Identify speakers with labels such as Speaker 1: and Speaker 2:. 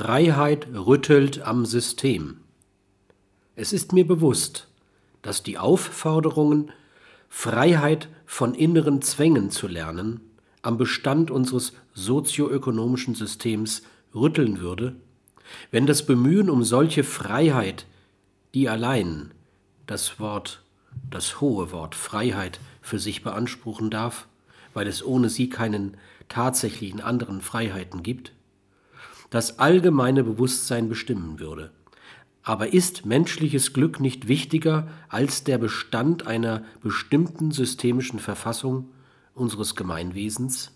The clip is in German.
Speaker 1: Freiheit rüttelt am System. Es ist mir bewusst, dass die Aufforderungen, Freiheit von inneren Zwängen zu lernen, am Bestand unseres sozioökonomischen Systems rütteln würde, wenn das Bemühen um solche Freiheit, die allein das Wort, das hohe Wort Freiheit für sich beanspruchen darf, weil es ohne sie keinen tatsächlichen anderen Freiheiten gibt, das allgemeine Bewusstsein bestimmen würde. Aber ist menschliches Glück nicht wichtiger als der Bestand einer bestimmten systemischen Verfassung unseres Gemeinwesens?